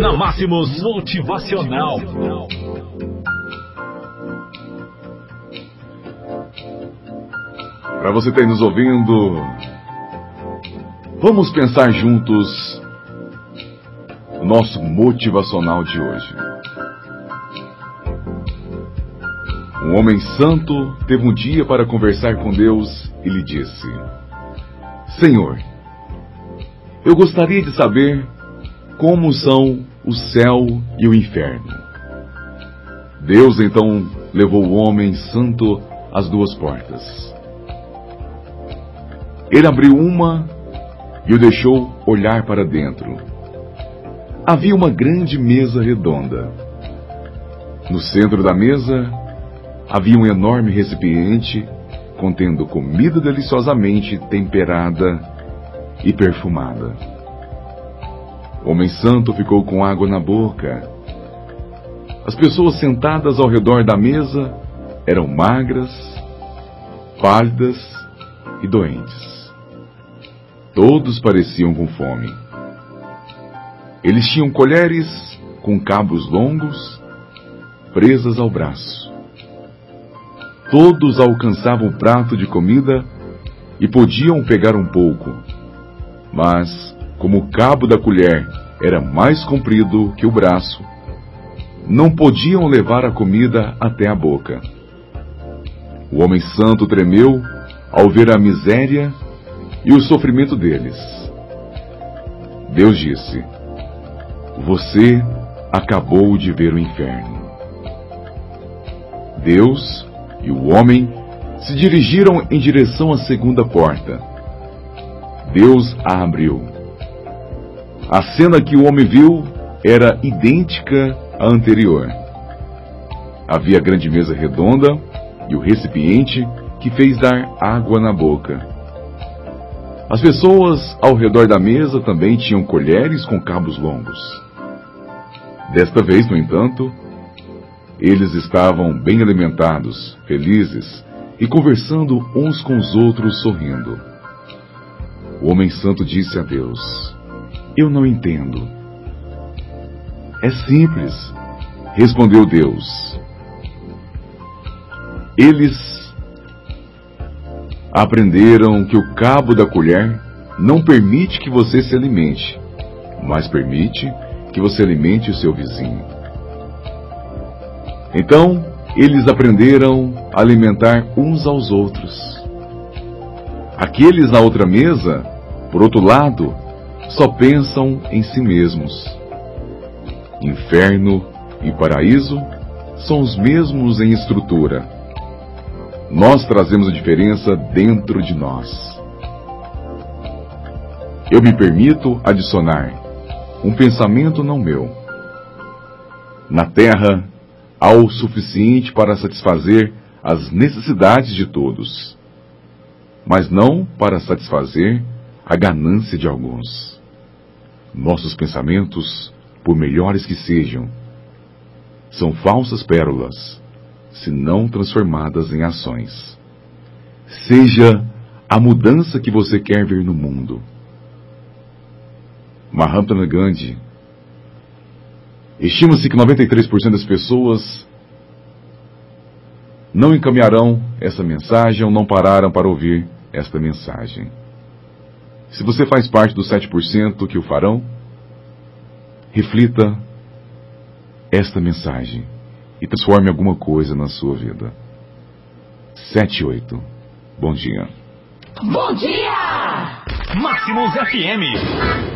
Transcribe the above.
na Máximos Motivacional. Para você que está nos ouvindo, vamos pensar juntos o nosso motivacional de hoje. Um homem santo teve um dia para conversar com Deus e lhe disse: Senhor, eu gostaria de saber como são o céu e o inferno. Deus então levou o homem santo às duas portas. Ele abriu uma e o deixou olhar para dentro. Havia uma grande mesa redonda. No centro da mesa havia um enorme recipiente contendo comida deliciosamente temperada e perfumada. O homem santo ficou com água na boca. As pessoas sentadas ao redor da mesa eram magras, pálidas e doentes. Todos pareciam com fome. Eles tinham colheres com cabos longos presas ao braço. Todos alcançavam o prato de comida e podiam pegar um pouco. Mas, como o cabo da colher era mais comprido que o braço, não podiam levar a comida até a boca. O homem santo tremeu ao ver a miséria e o sofrimento deles. Deus disse: Você acabou de ver o inferno. Deus e o homem se dirigiram em direção à segunda porta. Deus a abriu. A cena que o homem viu era idêntica à anterior. Havia grande mesa redonda e o recipiente que fez dar água na boca. As pessoas ao redor da mesa também tinham colheres com cabos longos. Desta vez, no entanto, eles estavam bem alimentados, felizes e conversando uns com os outros sorrindo. O homem santo disse a Deus: Eu não entendo. É simples, respondeu Deus. Eles aprenderam que o cabo da colher não permite que você se alimente, mas permite que você alimente o seu vizinho. Então, eles aprenderam a alimentar uns aos outros. Aqueles na outra mesa, por outro lado, só pensam em si mesmos. Inferno e paraíso são os mesmos em estrutura. Nós trazemos a diferença dentro de nós. Eu me permito adicionar um pensamento não meu. Na terra, há o suficiente para satisfazer as necessidades de todos, mas não para satisfazer a ganância de alguns. Nossos pensamentos, por melhores que sejam, são falsas pérolas, se não transformadas em ações. Seja a mudança que você quer ver no mundo. Mahatma Gandhi Estima-se que 93% das pessoas não encaminharão essa mensagem ou não pararam para ouvir esta mensagem. Se você faz parte dos 7% que o farão, reflita esta mensagem e transforme alguma coisa na sua vida. 78. Bom dia. Bom dia! Máximos FM.